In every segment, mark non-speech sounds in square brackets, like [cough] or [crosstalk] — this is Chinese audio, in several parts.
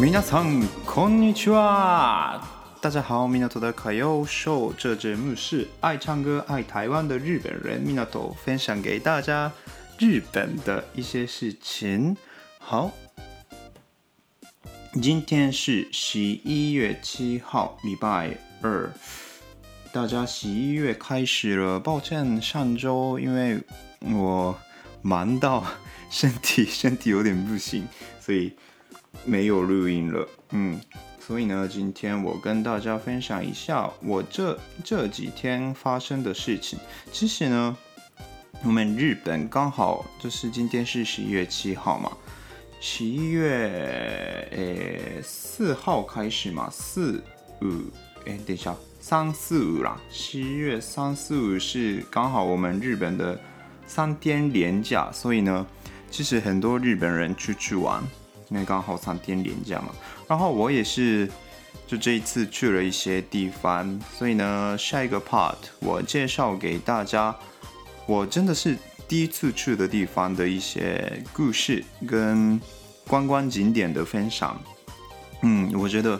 皆さんこんにちは。大家好，米纳图的卡要秀，这节目是爱唱歌、爱台湾的日本人米纳图分享给大家日本的一些事情。好，今天是十一月七号，礼拜二。大家十一月开始了，抱歉上周因为我忙到身体身体有点不行，所以。 没有录音了，嗯，所以呢，今天我跟大家分享一下我这这几天发生的事情。其实呢，我们日本刚好就是今天是十一月七号嘛，十一月诶四号开始嘛，四五诶等一下，三四五啦，十一月三四五是刚好我们日本的三天连假，所以呢，其实很多日本人出去玩。因为刚好三天连假嘛，然后我也是，就这一次去了一些地方，所以呢，下一个 part 我介绍给大家，我真的是第一次去的地方的一些故事跟观光景点的分享。嗯，我觉得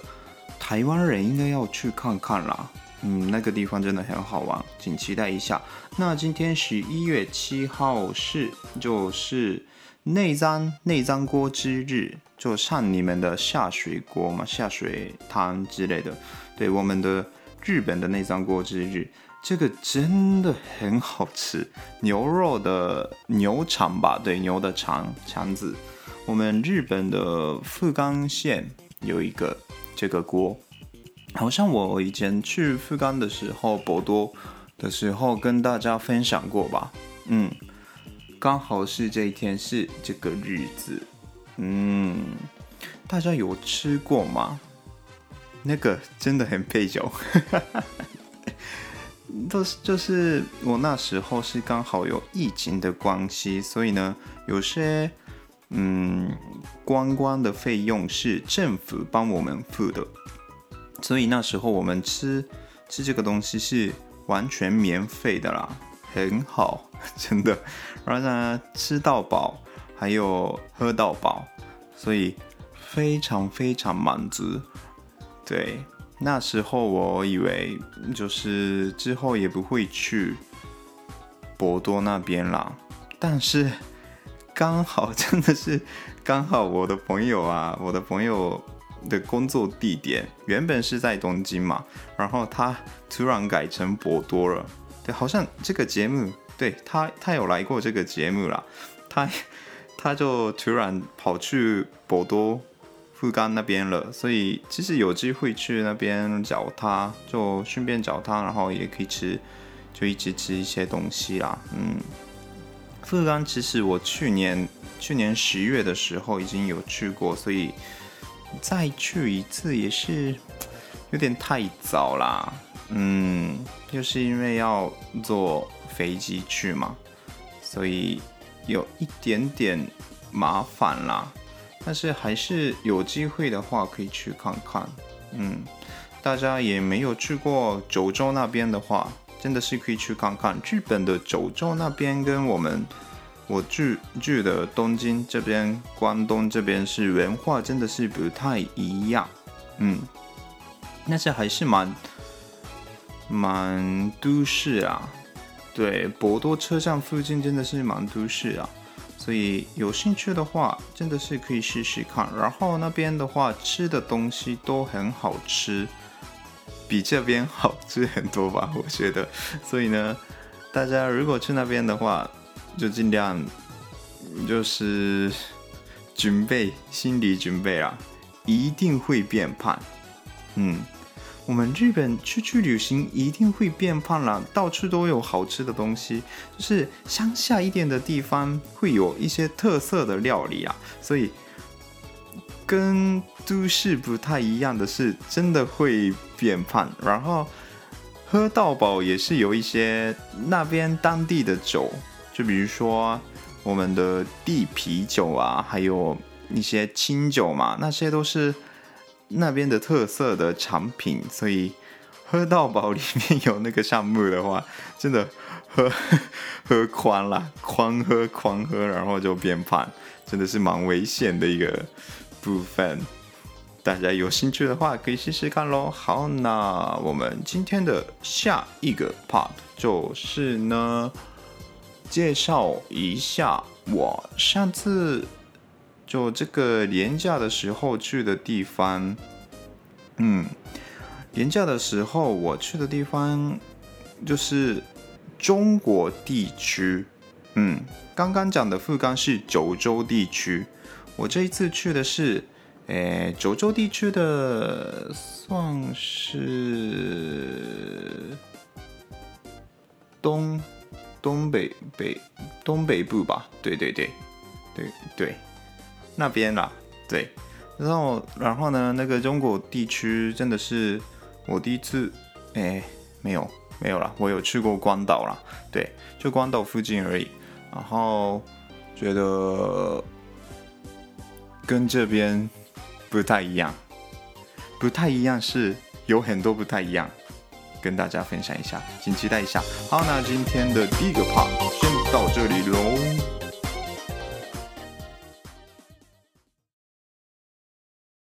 台湾人应该要去看看啦。嗯，那个地方真的很好玩，请期待一下。那今天十一月七号是就是。内脏内脏锅之日，就像你们的下水锅嘛，下水汤之类的。对，我们的日本的内脏锅之日，这个真的很好吃，牛肉的牛肠吧，对，牛的肠肠子。我们日本的福冈县有一个这个锅，好像我以前去福冈的时候，博多的时候跟大家分享过吧，嗯。刚好是这一天，是这个日子，嗯，大家有吃过吗？那个真的很配酒，[laughs] 都是就是我那时候是刚好有疫情的关系，所以呢，有些嗯观光的费用是政府帮我们付的，所以那时候我们吃吃这个东西是完全免费的啦。很好，[laughs] 真的，然后呢，吃到饱，还有喝到饱，所以非常非常满足。对，那时候我以为就是之后也不会去博多那边啦，但是刚好真的是刚好，我的朋友啊，我的朋友的工作地点原本是在东京嘛，然后他突然改成博多了。对，好像这个节目，对他，他有来过这个节目啦。他，[laughs] 他就突然跑去博多、富冈那边了，所以其实有机会去那边找他，就顺便找他，然后也可以吃，就一起吃一些东西啦。嗯，富冈其实我去年去年十月的时候已经有去过，所以再去一次也是有点太早啦。嗯，就是因为要坐飞机去嘛，所以有一点点麻烦啦。但是还是有机会的话可以去看看。嗯，大家也没有去过九州那边的话，真的是可以去看看。日本的九州那边跟我们我住住的东京这边、关东这边是文化真的是不太一样。嗯，但是还是蛮。蛮都市啊，对，博多车站附近真的是蛮都市啊，所以有兴趣的话，真的是可以试试看。然后那边的话，吃的东西都很好吃，比这边好吃很多吧，我觉得。所以呢，大家如果去那边的话，就尽量就是准备心理准备啊，一定会变胖，嗯。我们日本出去旅行一定会变胖啦，到处都有好吃的东西，就是乡下一点的地方会有一些特色的料理啊，所以跟都市不太一样的是，真的会变胖。然后喝到饱也是有一些那边当地的酒，就比如说我们的地啤酒啊，还有一些清酒嘛，那些都是。那边的特色的产品，所以喝到饱里面有那个项目的话，真的喝 [laughs] 喝宽了，狂喝狂喝，然后就变胖，真的是蛮危险的一个部分。大家有兴趣的话，可以试试看喽。好，那我们今天的下一个 part 就是呢，介绍一下我上次。就这个连假的时候去的地方，嗯，连假的时候我去的地方就是中国地区，嗯，刚刚讲的富冈是九州地区，我这一次去的是，诶，九州地区的算是东东北北东北部吧，对对对对对。那边啦，对，然后然后呢，那个中国地区真的是我第一次，哎，没有没有啦，我有去过关岛啦，对，就关岛附近而已，然后觉得跟这边不太一样，不太一样是有很多不太一样，跟大家分享一下，请期待一下。好，那今天的第一个 part 先到这里喽。